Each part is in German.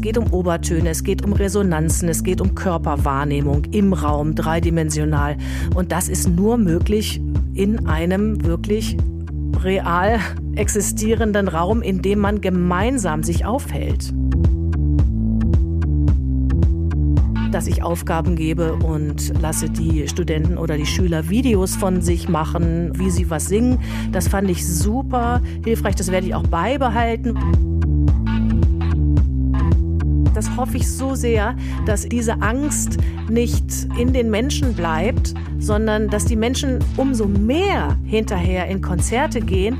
Es geht um Obertöne, es geht um Resonanzen, es geht um Körperwahrnehmung im Raum, dreidimensional. Und das ist nur möglich in einem wirklich real existierenden Raum, in dem man gemeinsam sich aufhält. dass ich Aufgaben gebe und lasse die Studenten oder die Schüler Videos von sich machen, wie sie was singen. Das fand ich super hilfreich, das werde ich auch beibehalten. Das hoffe ich so sehr, dass diese Angst nicht in den Menschen bleibt, sondern dass die Menschen umso mehr hinterher in Konzerte gehen.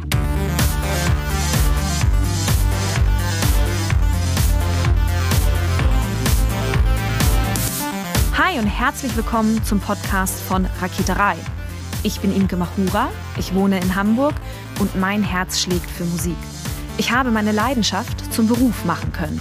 Hi und herzlich willkommen zum Podcast von Raketerei. Ich bin Imke Machura, ich wohne in Hamburg und mein Herz schlägt für Musik. Ich habe meine Leidenschaft zum Beruf machen können.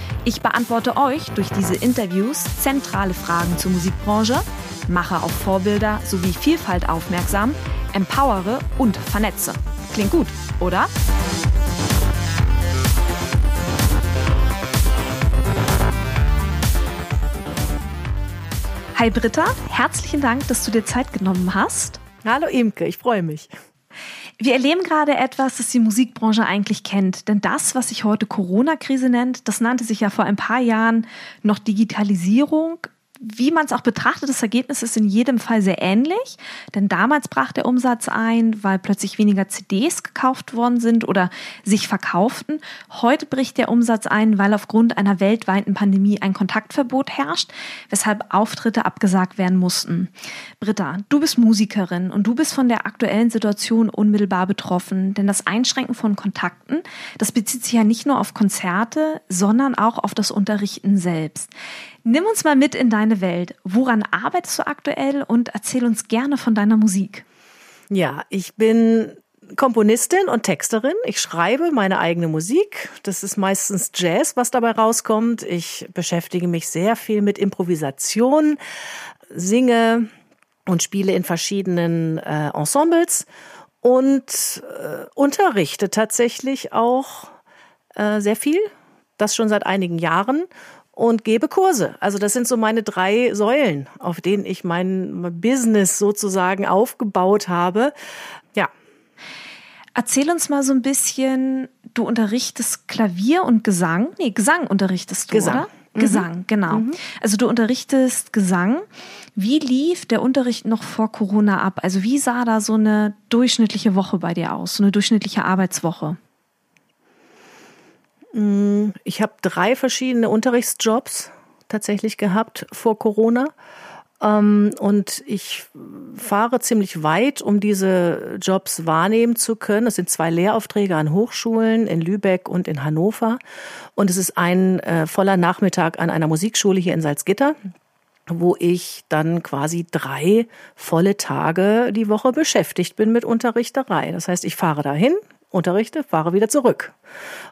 Ich beantworte euch durch diese Interviews zentrale Fragen zur Musikbranche, mache auf Vorbilder sowie Vielfalt aufmerksam, empowere und vernetze. Klingt gut, oder? Hi Britta, herzlichen Dank, dass du dir Zeit genommen hast. Hallo Imke, ich freue mich. Wir erleben gerade etwas, das die Musikbranche eigentlich kennt. Denn das, was sich heute Corona-Krise nennt, das nannte sich ja vor ein paar Jahren noch Digitalisierung wie man es auch betrachtet, das Ergebnis ist in jedem Fall sehr ähnlich. Denn damals brach der Umsatz ein, weil plötzlich weniger CDs gekauft worden sind oder sich verkauften. Heute bricht der Umsatz ein, weil aufgrund einer weltweiten Pandemie ein Kontaktverbot herrscht, weshalb Auftritte abgesagt werden mussten. Britta, du bist Musikerin und du bist von der aktuellen Situation unmittelbar betroffen. Denn das Einschränken von Kontakten, das bezieht sich ja nicht nur auf Konzerte, sondern auch auf das Unterrichten selbst. Nimm uns mal mit in deine Welt. Woran arbeitest du aktuell und erzähl uns gerne von deiner Musik. Ja, ich bin Komponistin und Texterin. Ich schreibe meine eigene Musik. Das ist meistens Jazz, was dabei rauskommt. Ich beschäftige mich sehr viel mit Improvisation, singe und spiele in verschiedenen äh, Ensembles und äh, unterrichte tatsächlich auch äh, sehr viel. Das schon seit einigen Jahren und gebe Kurse. Also das sind so meine drei Säulen, auf denen ich mein Business sozusagen aufgebaut habe. Ja. Erzähl uns mal so ein bisschen, du unterrichtest Klavier und Gesang. Nee, Gesang unterrichtest du, Gesang. oder? Mhm. Gesang, genau. Mhm. Also du unterrichtest Gesang. Wie lief der Unterricht noch vor Corona ab? Also wie sah da so eine durchschnittliche Woche bei dir aus, so eine durchschnittliche Arbeitswoche? Mm, ich habe drei verschiedene Unterrichtsjobs tatsächlich gehabt vor Corona. Ähm, und ich fahre ziemlich weit, um diese Jobs wahrnehmen zu können. Es sind zwei Lehraufträge an Hochschulen in Lübeck und in Hannover. Und es ist ein äh, voller Nachmittag an einer Musikschule hier in Salzgitter wo ich dann quasi drei volle Tage die Woche beschäftigt bin mit Unterrichterei. Das heißt, ich fahre dahin, unterrichte, fahre wieder zurück.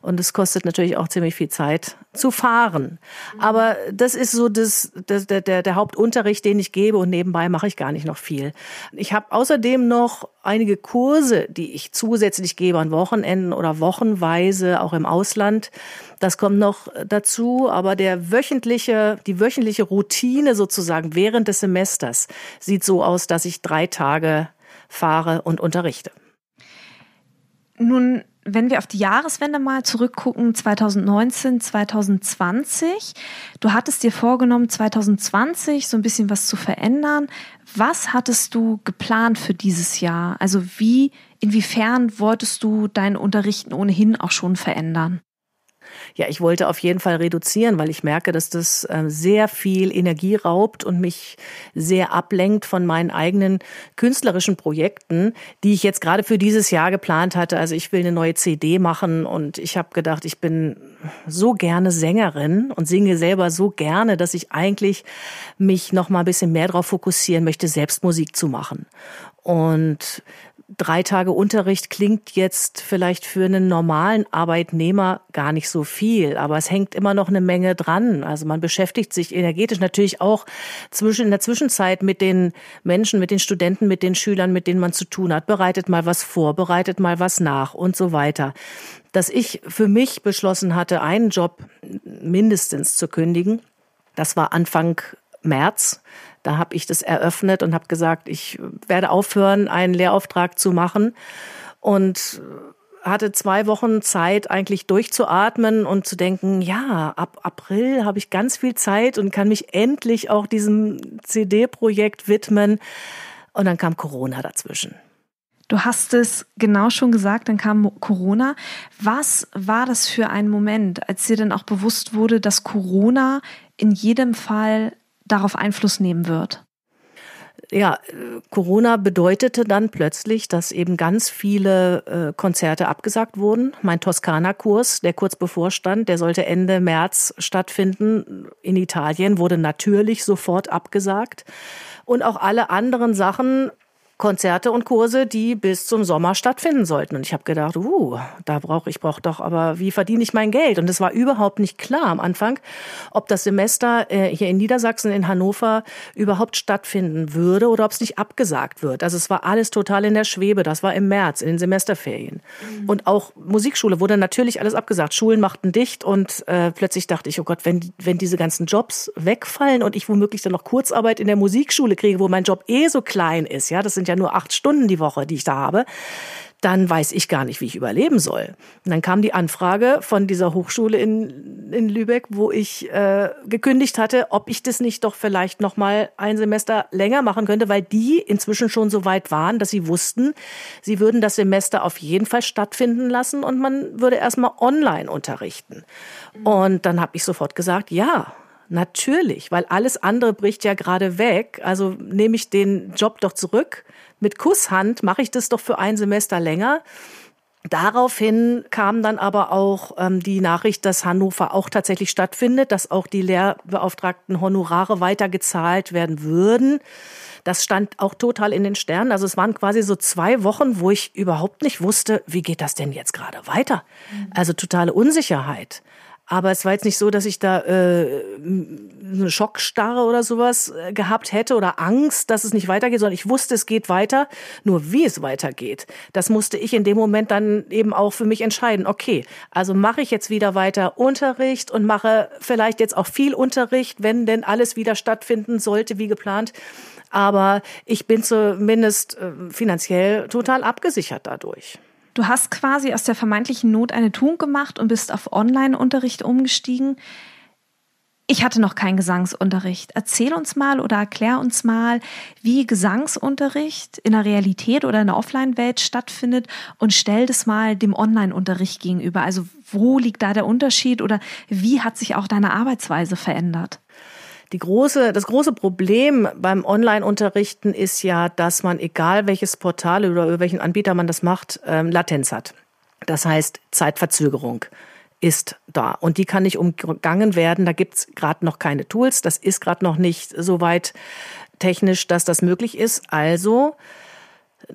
Und es kostet natürlich auch ziemlich viel Zeit zu fahren. Aber das ist so das, das, der, der, der Hauptunterricht, den ich gebe und nebenbei mache ich gar nicht noch viel. Ich habe außerdem noch einige Kurse, die ich zusätzlich gebe an Wochenenden oder wochenweise, auch im Ausland. Das kommt noch dazu, aber der wöchentliche, die wöchentliche Routine sozusagen während des Semesters sieht so aus, dass ich drei Tage fahre und unterrichte. Nun, wenn wir auf die Jahreswende mal zurückgucken, 2019, 2020, du hattest dir vorgenommen, 2020 so ein bisschen was zu verändern. Was hattest du geplant für dieses Jahr? Also wie, inwiefern wolltest du dein Unterrichten ohnehin auch schon verändern? Ja, ich wollte auf jeden Fall reduzieren, weil ich merke, dass das äh, sehr viel Energie raubt und mich sehr ablenkt von meinen eigenen künstlerischen Projekten, die ich jetzt gerade für dieses Jahr geplant hatte. Also ich will eine neue CD machen und ich habe gedacht, ich bin so gerne Sängerin und singe selber so gerne, dass ich eigentlich mich noch mal ein bisschen mehr darauf fokussieren möchte, selbst Musik zu machen. Und drei Tage Unterricht klingt jetzt vielleicht für einen normalen Arbeitnehmer gar nicht so viel, aber es hängt immer noch eine Menge dran. Also man beschäftigt sich energetisch natürlich auch zwischen, in der Zwischenzeit mit den Menschen, mit den Studenten, mit den Schülern, mit denen man zu tun hat, bereitet mal was vor, bereitet mal was nach und so weiter. Dass ich für mich beschlossen hatte, einen Job mindestens zu kündigen, das war Anfang März. Da habe ich das eröffnet und habe gesagt, ich werde aufhören, einen Lehrauftrag zu machen und hatte zwei Wochen Zeit, eigentlich durchzuatmen und zu denken, ja, ab April habe ich ganz viel Zeit und kann mich endlich auch diesem CD-Projekt widmen. Und dann kam Corona dazwischen. Du hast es genau schon gesagt, dann kam Corona. Was war das für ein Moment, als dir dann auch bewusst wurde, dass Corona in jedem Fall darauf Einfluss nehmen wird? Ja, Corona bedeutete dann plötzlich, dass eben ganz viele äh, Konzerte abgesagt wurden. Mein Toskana-Kurs, der kurz bevorstand, der sollte Ende März stattfinden in Italien, wurde natürlich sofort abgesagt. Und auch alle anderen Sachen Konzerte und Kurse, die bis zum Sommer stattfinden sollten. Und ich habe gedacht, uh, da brauche ich brauche doch, aber wie verdiene ich mein Geld? Und es war überhaupt nicht klar am Anfang, ob das Semester äh, hier in Niedersachsen in Hannover überhaupt stattfinden würde oder ob es nicht abgesagt wird. Also es war alles total in der Schwebe. Das war im März in den Semesterferien. Mhm. Und auch Musikschule wurde natürlich alles abgesagt. Schulen machten dicht und äh, plötzlich dachte ich, oh Gott, wenn wenn diese ganzen Jobs wegfallen und ich womöglich dann noch Kurzarbeit in der Musikschule kriege, wo mein Job eh so klein ist, ja, das sind ja nur acht Stunden die Woche, die ich da habe, dann weiß ich gar nicht, wie ich überleben soll. Und dann kam die Anfrage von dieser Hochschule in, in Lübeck, wo ich äh, gekündigt hatte, ob ich das nicht doch vielleicht noch mal ein Semester länger machen könnte, weil die inzwischen schon so weit waren, dass sie wussten, sie würden das Semester auf jeden Fall stattfinden lassen und man würde erstmal online unterrichten. Und dann habe ich sofort gesagt, ja, Natürlich, weil alles andere bricht ja gerade weg. Also nehme ich den Job doch zurück. Mit Kusshand mache ich das doch für ein Semester länger. Daraufhin kam dann aber auch ähm, die Nachricht, dass Hannover auch tatsächlich stattfindet, dass auch die Lehrbeauftragten Honorare weiter gezahlt werden würden. Das stand auch total in den Sternen. Also es waren quasi so zwei Wochen, wo ich überhaupt nicht wusste, wie geht das denn jetzt gerade weiter? Also totale Unsicherheit. Aber es war jetzt nicht so, dass ich da äh, eine Schockstarre oder sowas äh, gehabt hätte oder Angst, dass es nicht weitergeht, sondern ich wusste, es geht weiter. Nur wie es weitergeht, das musste ich in dem Moment dann eben auch für mich entscheiden. Okay, also mache ich jetzt wieder weiter Unterricht und mache vielleicht jetzt auch viel Unterricht, wenn denn alles wieder stattfinden sollte wie geplant. Aber ich bin zumindest äh, finanziell total abgesichert dadurch. Du hast quasi aus der vermeintlichen Not eine Tugend gemacht und bist auf Online-Unterricht umgestiegen. Ich hatte noch keinen Gesangsunterricht. Erzähl uns mal oder erklär uns mal, wie Gesangsunterricht in der Realität oder in der Offline-Welt stattfindet und stell das mal dem Online-Unterricht gegenüber. Also wo liegt da der Unterschied oder wie hat sich auch deine Arbeitsweise verändert? Die große, das große Problem beim Online-Unterrichten ist ja, dass man, egal welches Portal oder über welchen Anbieter man das macht, ähm, Latenz hat. Das heißt Zeitverzögerung ist da und die kann nicht umgangen werden. Da gibt's gerade noch keine Tools. Das ist gerade noch nicht so weit technisch, dass das möglich ist. Also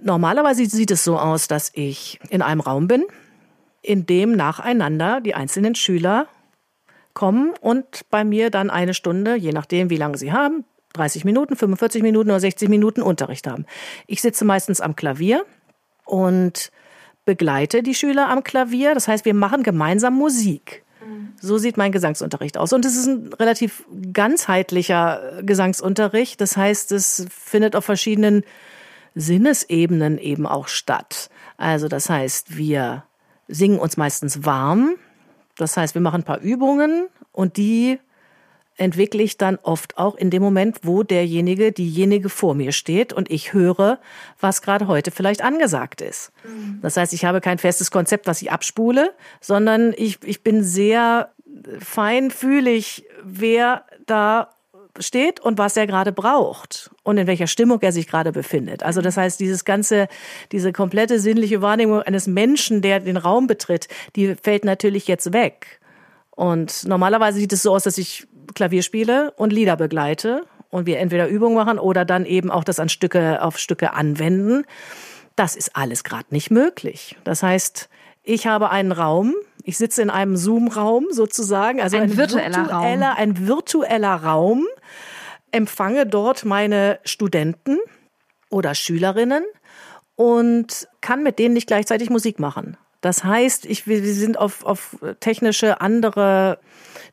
normalerweise sieht es so aus, dass ich in einem Raum bin, in dem nacheinander die einzelnen Schüler kommen und bei mir dann eine Stunde, je nachdem, wie lange sie haben, 30 Minuten, 45 Minuten oder 60 Minuten Unterricht haben. Ich sitze meistens am Klavier und begleite die Schüler am Klavier. Das heißt, wir machen gemeinsam Musik. So sieht mein Gesangsunterricht aus. Und es ist ein relativ ganzheitlicher Gesangsunterricht. Das heißt, es findet auf verschiedenen Sinnesebenen eben auch statt. Also das heißt, wir singen uns meistens warm. Das heißt, wir machen ein paar Übungen und die entwickle ich dann oft auch in dem Moment, wo derjenige, diejenige vor mir steht und ich höre, was gerade heute vielleicht angesagt ist. Mhm. Das heißt, ich habe kein festes Konzept, was ich abspule, sondern ich, ich bin sehr feinfühlig, wer da steht und was er gerade braucht und in welcher Stimmung er sich gerade befindet. Also das heißt, dieses ganze, diese komplette sinnliche Wahrnehmung eines Menschen, der den Raum betritt, die fällt natürlich jetzt weg. Und normalerweise sieht es so aus, dass ich Klavier spiele und Lieder begleite und wir entweder Übungen machen oder dann eben auch das an Stücke, auf Stücke anwenden. Das ist alles gerade nicht möglich. Das heißt, ich habe einen Raum, ich sitze in einem Zoom-Raum sozusagen, also ein, ein virtueller, virtueller Raum. ein virtueller Raum, empfange dort meine Studenten oder Schülerinnen und kann mit denen nicht gleichzeitig Musik machen. Das heißt, ich, wir sind auf, auf technische andere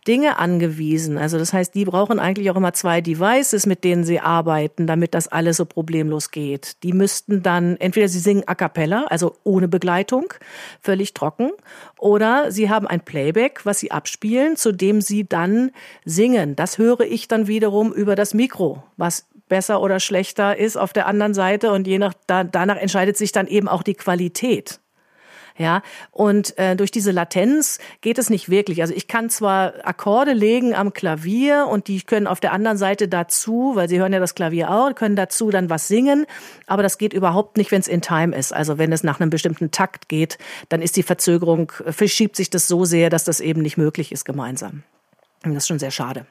Dinge angewiesen. Also das heißt, die brauchen eigentlich auch immer zwei Devices, mit denen sie arbeiten, damit das alles so problemlos geht. Die müssten dann, entweder sie singen a cappella, also ohne Begleitung, völlig trocken, oder sie haben ein Playback, was sie abspielen, zu dem sie dann singen. Das höre ich dann wiederum über das Mikro, was besser oder schlechter ist auf der anderen Seite und je nach da, danach entscheidet sich dann eben auch die Qualität. Ja, und äh, durch diese Latenz geht es nicht wirklich. Also ich kann zwar Akkorde legen am Klavier und die können auf der anderen Seite dazu, weil sie hören ja das Klavier auch, können dazu dann was singen, aber das geht überhaupt nicht, wenn es in Time ist. Also wenn es nach einem bestimmten Takt geht, dann ist die Verzögerung, verschiebt sich das so sehr, dass das eben nicht möglich ist gemeinsam. Und das ist schon sehr schade.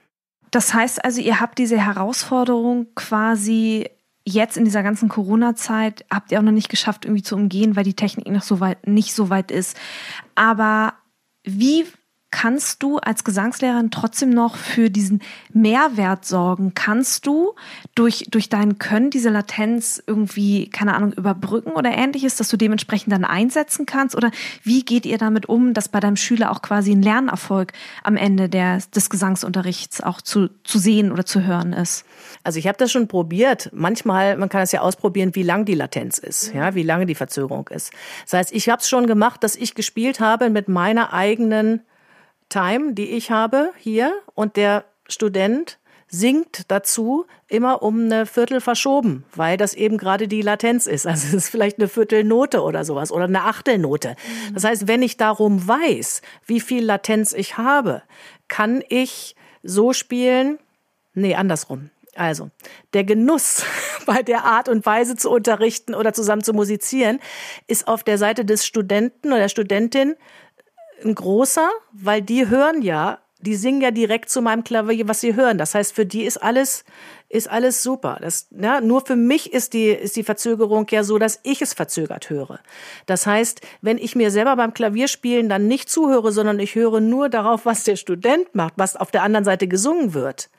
Das heißt also, ihr habt diese Herausforderung quasi jetzt in dieser ganzen Corona-Zeit habt ihr auch noch nicht geschafft, irgendwie zu umgehen, weil die Technik noch so weit, nicht so weit ist. Aber wie kannst du als Gesangslehrerin trotzdem noch für diesen Mehrwert sorgen? Kannst du durch, durch dein Können diese Latenz irgendwie, keine Ahnung, überbrücken oder ähnliches, dass du dementsprechend dann einsetzen kannst? Oder wie geht ihr damit um, dass bei deinem Schüler auch quasi ein Lernerfolg am Ende der, des Gesangsunterrichts auch zu, zu sehen oder zu hören ist? Also ich habe das schon probiert. Manchmal, man kann es ja ausprobieren, wie lang die Latenz ist, ja, wie lange die Verzögerung ist. Das heißt, ich habe es schon gemacht, dass ich gespielt habe mit meiner eigenen Time, die ich habe hier und der Student singt dazu immer um eine Viertel verschoben, weil das eben gerade die Latenz ist. Also es ist vielleicht eine Viertelnote oder sowas oder eine Achtelnote. Das heißt, wenn ich darum weiß, wie viel Latenz ich habe, kann ich so spielen, nee, andersrum. Also, der Genuss bei der Art und Weise zu unterrichten oder zusammen zu musizieren ist auf der Seite des Studenten oder der Studentin ein großer, weil die hören ja, die singen ja direkt zu meinem Klavier, was sie hören. Das heißt, für die ist alles, ist alles super. Das, ja, nur für mich ist die, ist die Verzögerung ja so, dass ich es verzögert höre. Das heißt, wenn ich mir selber beim Klavierspielen dann nicht zuhöre, sondern ich höre nur darauf, was der Student macht, was auf der anderen Seite gesungen wird,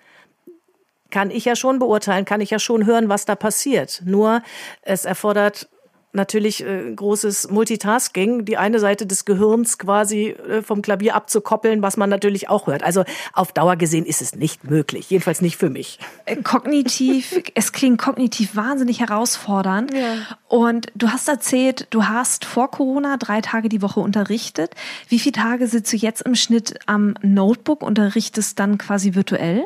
kann ich ja schon beurteilen, kann ich ja schon hören, was da passiert. Nur es erfordert natürlich äh, großes Multitasking, die eine Seite des Gehirns quasi äh, vom Klavier abzukoppeln, was man natürlich auch hört. Also auf Dauer gesehen ist es nicht möglich, jedenfalls nicht für mich. Äh, kognitiv, es klingt kognitiv wahnsinnig herausfordernd. Ja. Und du hast erzählt, du hast vor Corona drei Tage die Woche unterrichtet. Wie viele Tage sitzt du jetzt im Schnitt am Notebook, unterrichtest dann quasi virtuell?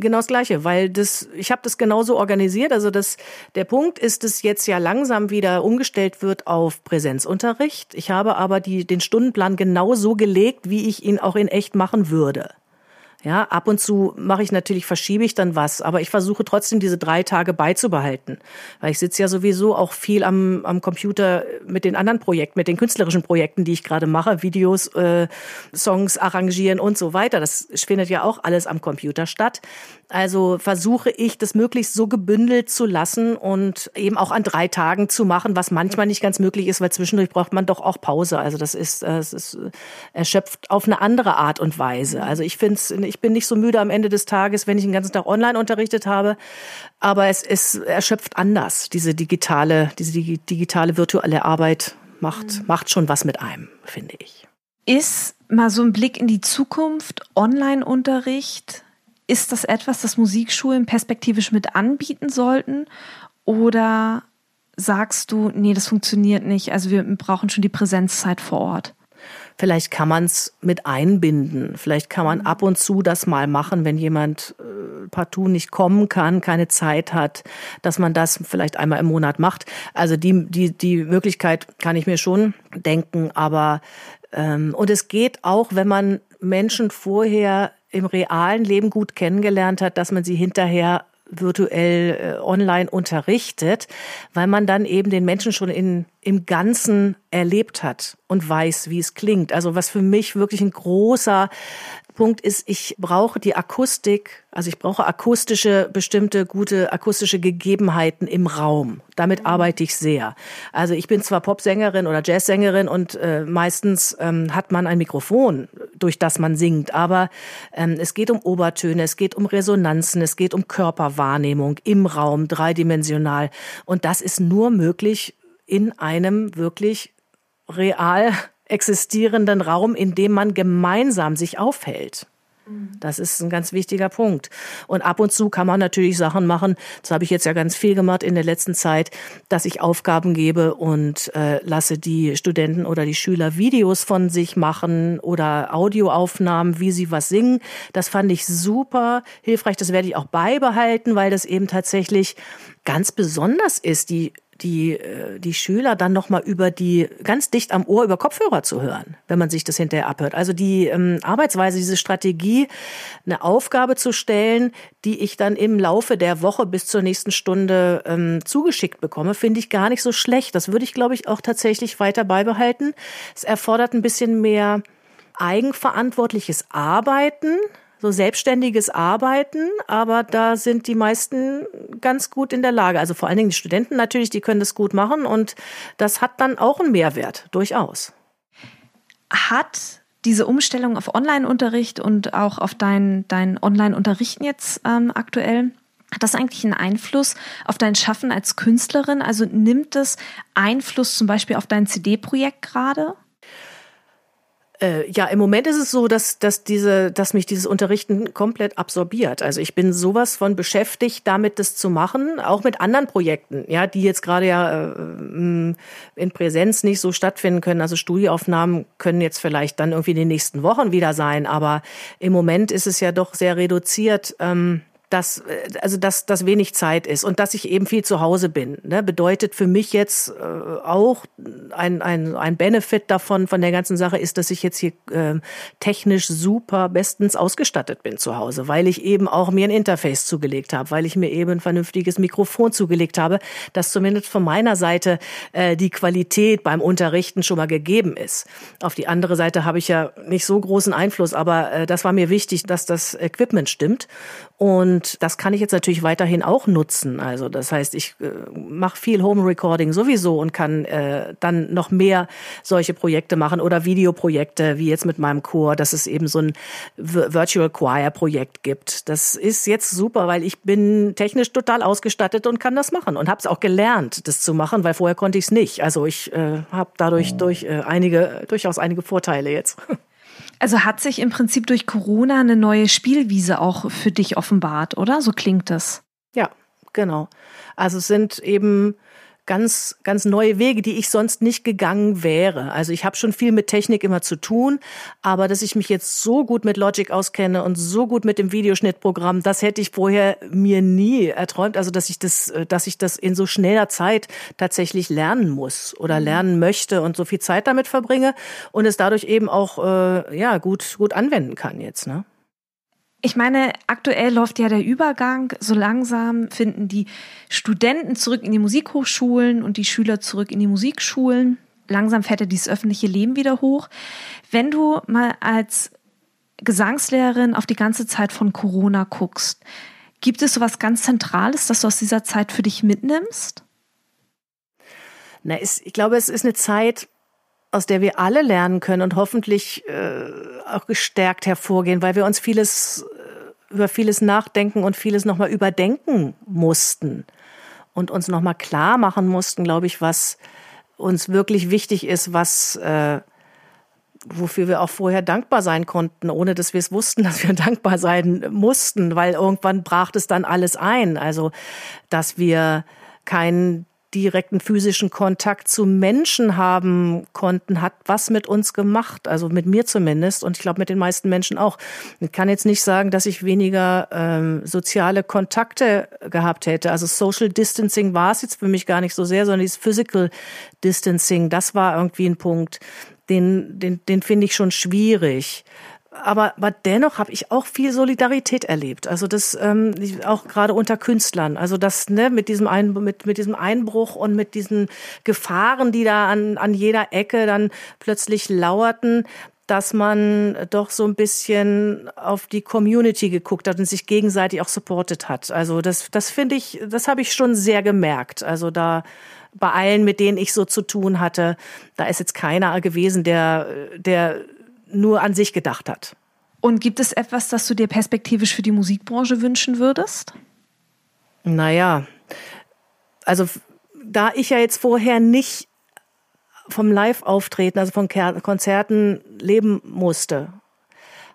Genau das Gleiche, weil das, ich habe das genauso organisiert. Also das, der Punkt ist, dass jetzt ja langsam wieder umgestellt wird auf Präsenzunterricht. Ich habe aber die, den Stundenplan genauso gelegt, wie ich ihn auch in echt machen würde. Ja, ab und zu mache ich natürlich, verschiebe ich dann was, aber ich versuche trotzdem diese drei Tage beizubehalten. Weil ich sitze ja sowieso auch viel am, am Computer mit den anderen Projekten, mit den künstlerischen Projekten, die ich gerade mache, Videos, äh, Songs arrangieren und so weiter. Das findet ja auch alles am Computer statt. Also versuche ich, das möglichst so gebündelt zu lassen und eben auch an drei Tagen zu machen, was manchmal nicht ganz möglich ist, weil zwischendurch braucht man doch auch Pause. Also das ist, das ist erschöpft auf eine andere Art und Weise. Also ich finde es ich bin nicht so müde am Ende des Tages, wenn ich den ganzen Tag online unterrichtet habe. Aber es ist erschöpft anders. Diese digitale, diese digitale virtuelle Arbeit macht, mhm. macht schon was mit einem, finde ich. Ist mal so ein Blick in die Zukunft, Online-Unterricht, ist das etwas, das Musikschulen perspektivisch mit anbieten sollten? Oder sagst du, nee, das funktioniert nicht, also wir brauchen schon die Präsenzzeit vor Ort? Vielleicht kann man es mit einbinden. Vielleicht kann man ab und zu das mal machen, wenn jemand äh, partout nicht kommen kann, keine Zeit hat, dass man das vielleicht einmal im Monat macht. Also die, die, die Möglichkeit kann ich mir schon denken, aber ähm, und es geht auch, wenn man Menschen vorher im realen Leben gut kennengelernt hat, dass man sie hinterher virtuell äh, online unterrichtet, weil man dann eben den Menschen schon in, im Ganzen erlebt hat und weiß, wie es klingt. Also was für mich wirklich ein großer Punkt ist, ich brauche die Akustik, also ich brauche akustische, bestimmte gute akustische Gegebenheiten im Raum. Damit arbeite ich sehr. Also ich bin zwar Popsängerin oder Jazzsängerin und äh, meistens ähm, hat man ein Mikrofon, durch das man singt, aber ähm, es geht um Obertöne, es geht um Resonanzen, es geht um Körperwahrnehmung im Raum, dreidimensional. Und das ist nur möglich in einem wirklich real existierenden Raum, in dem man gemeinsam sich aufhält. Das ist ein ganz wichtiger Punkt. Und ab und zu kann man natürlich Sachen machen. Das habe ich jetzt ja ganz viel gemacht in der letzten Zeit, dass ich Aufgaben gebe und äh, lasse die Studenten oder die Schüler Videos von sich machen oder Audioaufnahmen, wie sie was singen. Das fand ich super hilfreich. Das werde ich auch beibehalten, weil das eben tatsächlich ganz besonders ist. Die die, äh, die Schüler dann nochmal über die, ganz dicht am Ohr über Kopfhörer zu hören, wenn man sich das hinterher abhört. Also die ähm, Arbeitsweise, diese Strategie, eine Aufgabe zu stellen, die ich dann im Laufe der Woche bis zur nächsten Stunde ähm, zugeschickt bekomme, finde ich gar nicht so schlecht. Das würde ich, glaube ich, auch tatsächlich weiter beibehalten. Es erfordert ein bisschen mehr eigenverantwortliches Arbeiten so selbstständiges Arbeiten, aber da sind die meisten ganz gut in der Lage. Also vor allen Dingen die Studenten natürlich, die können das gut machen und das hat dann auch einen Mehrwert, durchaus. Hat diese Umstellung auf Online-Unterricht und auch auf dein, dein Online-Unterrichten jetzt ähm, aktuell, hat das eigentlich einen Einfluss auf dein Schaffen als Künstlerin? Also nimmt es Einfluss zum Beispiel auf dein CD-Projekt gerade? Äh, ja, im Moment ist es so, dass, dass, diese, dass mich dieses Unterrichten komplett absorbiert. Also ich bin sowas von beschäftigt, damit das zu machen, auch mit anderen Projekten, ja, die jetzt gerade ja äh, in Präsenz nicht so stattfinden können. Also Studieaufnahmen können jetzt vielleicht dann irgendwie in den nächsten Wochen wieder sein, aber im Moment ist es ja doch sehr reduziert. Ähm, dass äh, also dass das wenig Zeit ist und dass ich eben viel zu Hause bin, ne, bedeutet für mich jetzt äh, auch ein, ein, ein Benefit davon von der ganzen Sache ist, dass ich jetzt hier äh, technisch super bestens ausgestattet bin zu Hause, weil ich eben auch mir ein Interface zugelegt habe, weil ich mir eben ein vernünftiges Mikrofon zugelegt habe, dass zumindest von meiner Seite äh, die Qualität beim Unterrichten schon mal gegeben ist. Auf die andere Seite habe ich ja nicht so großen Einfluss, aber äh, das war mir wichtig, dass das Equipment stimmt und das kann ich jetzt natürlich weiterhin auch nutzen. Also das heißt, ich äh, mache viel Home Recording sowieso und kann äh, dann noch mehr solche Projekte machen oder Videoprojekte, wie jetzt mit meinem Chor, dass es eben so ein Virtual Choir Projekt gibt. Das ist jetzt super, weil ich bin technisch total ausgestattet und kann das machen und habe es auch gelernt, das zu machen, weil vorher konnte ich es nicht. Also ich äh, habe dadurch durch äh, einige durchaus einige Vorteile jetzt. Also hat sich im Prinzip durch Corona eine neue Spielwiese auch für dich offenbart, oder? So klingt das. Ja, genau. Also es sind eben ganz, ganz neue Wege, die ich sonst nicht gegangen wäre. Also ich habe schon viel mit Technik immer zu tun, aber dass ich mich jetzt so gut mit Logic auskenne und so gut mit dem Videoschnittprogramm, das hätte ich vorher mir nie erträumt. Also dass ich das, dass ich das in so schneller Zeit tatsächlich lernen muss oder mhm. lernen möchte und so viel Zeit damit verbringe und es dadurch eben auch äh, ja gut gut anwenden kann jetzt. Ne? Ich meine, aktuell läuft ja der Übergang. So langsam finden die Studenten zurück in die Musikhochschulen und die Schüler zurück in die Musikschulen. Langsam fährt ja dieses öffentliche Leben wieder hoch. Wenn du mal als Gesangslehrerin auf die ganze Zeit von Corona guckst, gibt es so was ganz Zentrales, das du aus dieser Zeit für dich mitnimmst? Na, ist, ich glaube, es ist eine Zeit, aus der wir alle lernen können und hoffentlich äh, auch gestärkt hervorgehen, weil wir uns vieles äh, über vieles nachdenken und vieles nochmal überdenken mussten und uns nochmal klar machen mussten, glaube ich, was uns wirklich wichtig ist, was äh, wofür wir auch vorher dankbar sein konnten, ohne dass wir es wussten, dass wir dankbar sein mussten, weil irgendwann brach es dann alles ein. Also, dass wir keinen direkten physischen Kontakt zu Menschen haben konnten, hat was mit uns gemacht, also mit mir zumindest und ich glaube mit den meisten Menschen auch. Ich kann jetzt nicht sagen, dass ich weniger ähm, soziale Kontakte gehabt hätte. Also Social Distancing war es jetzt für mich gar nicht so sehr, sondern dieses Physical Distancing, das war irgendwie ein Punkt, den, den, den finde ich schon schwierig aber, aber dennoch habe ich auch viel Solidarität erlebt. Also das ähm, auch gerade unter Künstlern. Also das ne, mit diesem Ein, mit mit diesem Einbruch und mit diesen Gefahren, die da an an jeder Ecke dann plötzlich lauerten, dass man doch so ein bisschen auf die Community geguckt hat und sich gegenseitig auch supportet hat. Also das das finde ich, das habe ich schon sehr gemerkt. Also da bei allen, mit denen ich so zu tun hatte, da ist jetzt keiner gewesen, der der nur an sich gedacht hat. Und gibt es etwas, das du dir perspektivisch für die Musikbranche wünschen würdest? Naja, also da ich ja jetzt vorher nicht vom Live-Auftreten, also von Konzerten leben musste,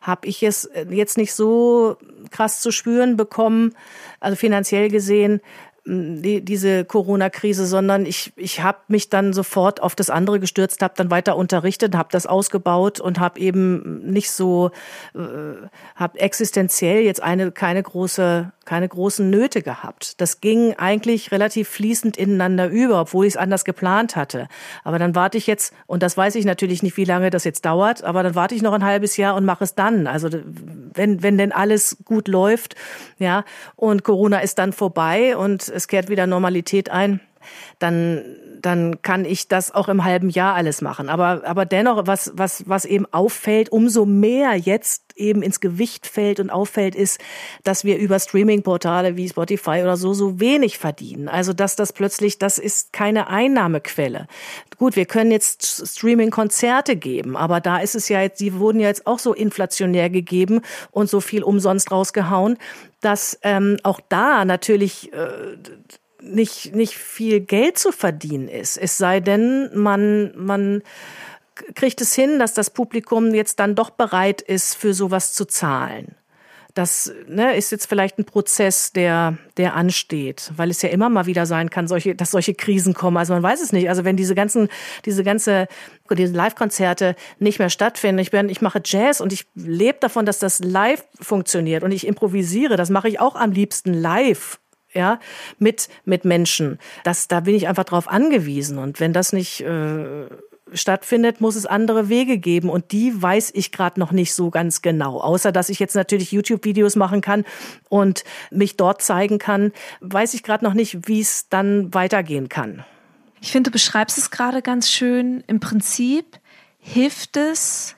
habe ich es jetzt nicht so krass zu spüren bekommen, also finanziell gesehen, die, diese Corona-Krise, sondern ich, ich habe mich dann sofort auf das andere gestürzt, habe dann weiter unterrichtet, habe das ausgebaut und habe eben nicht so, äh, habe existenziell jetzt eine keine große, keine großen Nöte gehabt. Das ging eigentlich relativ fließend ineinander über, obwohl ich es anders geplant hatte. Aber dann warte ich jetzt, und das weiß ich natürlich nicht, wie lange das jetzt dauert, aber dann warte ich noch ein halbes Jahr und mache es dann. Also wenn, wenn denn alles gut läuft, ja, und Corona ist dann vorbei und es kehrt wieder Normalität ein, dann dann kann ich das auch im halben Jahr alles machen. Aber, aber dennoch, was, was, was eben auffällt, umso mehr jetzt eben ins Gewicht fällt und auffällt, ist, dass wir über Streaming-Portale wie Spotify oder so so wenig verdienen. Also, dass das plötzlich, das ist keine Einnahmequelle. Gut, wir können jetzt Streaming-Konzerte geben, aber da ist es ja jetzt, die wurden ja jetzt auch so inflationär gegeben und so viel umsonst rausgehauen, dass ähm, auch da natürlich äh, nicht, nicht viel Geld zu verdienen ist. Es sei denn, man, man kriegt es hin, dass das Publikum jetzt dann doch bereit ist, für sowas zu zahlen. Das ne, ist jetzt vielleicht ein Prozess, der, der ansteht, weil es ja immer mal wieder sein kann, solche, dass solche Krisen kommen. Also man weiß es nicht. Also wenn diese ganzen, diese ganze, diese Live-Konzerte nicht mehr stattfinden. Ich bin, ich mache Jazz und ich lebe davon, dass das live funktioniert und ich improvisiere. Das mache ich auch am liebsten live ja, mit, mit Menschen. Das, da bin ich einfach drauf angewiesen. Und wenn das nicht äh, stattfindet, muss es andere Wege geben. Und die weiß ich gerade noch nicht so ganz genau. Außer dass ich jetzt natürlich YouTube-Videos machen kann und mich dort zeigen kann, weiß ich gerade noch nicht, wie es dann weitergehen kann. Ich finde, du beschreibst es gerade ganz schön. Im Prinzip hilft es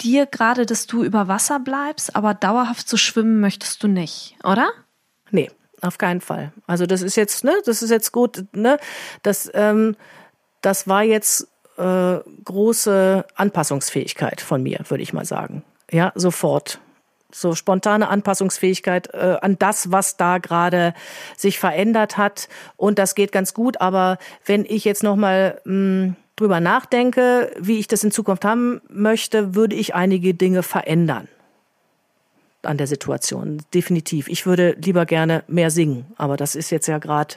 dir gerade, dass du über Wasser bleibst, aber dauerhaft zu schwimmen möchtest du nicht, oder? Nee, auf keinen Fall. Also das ist jetzt, ne, das ist jetzt gut, ne, das, ähm, das war jetzt äh, große Anpassungsfähigkeit von mir, würde ich mal sagen. Ja, sofort. So spontane Anpassungsfähigkeit äh, an das, was da gerade sich verändert hat. Und das geht ganz gut. Aber wenn ich jetzt nochmal hm, drüber nachdenke, wie ich das in Zukunft haben möchte, würde ich einige Dinge verändern an der Situation. Definitiv. Ich würde lieber gerne mehr singen, aber das ist jetzt ja gerade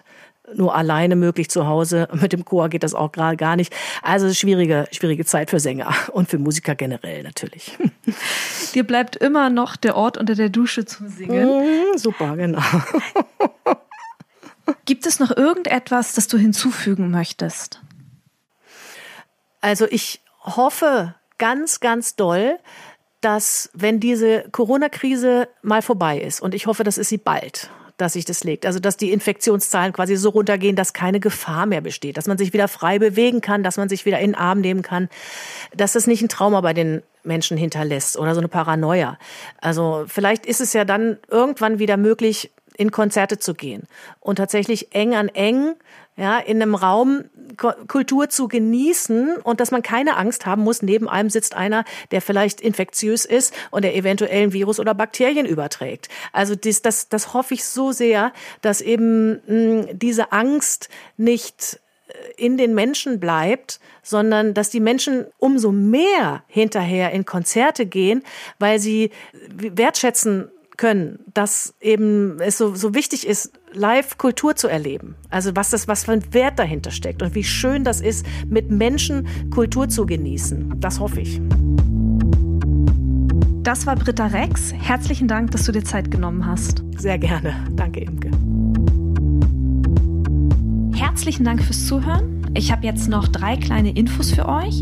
nur alleine möglich zu Hause. Mit dem Chor geht das auch gerade gar nicht. Also schwierige, schwierige Zeit für Sänger und für Musiker generell natürlich. Dir bleibt immer noch der Ort unter der Dusche zum Singen. Mm, super, genau. Gibt es noch irgendetwas, das du hinzufügen möchtest? Also ich hoffe ganz, ganz doll, dass wenn diese Corona-Krise mal vorbei ist, und ich hoffe, das ist sie bald, dass sich das legt. Also dass die Infektionszahlen quasi so runtergehen, dass keine Gefahr mehr besteht, dass man sich wieder frei bewegen kann, dass man sich wieder in den Arm nehmen kann, dass das nicht ein Trauma bei den Menschen hinterlässt oder so eine Paranoia. Also vielleicht ist es ja dann irgendwann wieder möglich, in Konzerte zu gehen und tatsächlich eng an eng ja, in einem Raum Kultur zu genießen und dass man keine Angst haben muss, neben einem sitzt einer, der vielleicht infektiös ist und der eventuell ein Virus oder Bakterien überträgt. Also das, das, das hoffe ich so sehr, dass eben mh, diese Angst nicht äh, in den Menschen bleibt, sondern dass die Menschen umso mehr hinterher in Konzerte gehen, weil sie wertschätzen können, dass eben es so, so wichtig ist, live Kultur zu erleben. Also was das, was für ein Wert dahinter steckt und wie schön das ist, mit Menschen Kultur zu genießen. Das hoffe ich. Das war Britta Rex. Herzlichen Dank, dass du dir Zeit genommen hast. Sehr gerne. Danke, Imke. Herzlichen Dank fürs Zuhören. Ich habe jetzt noch drei kleine Infos für euch.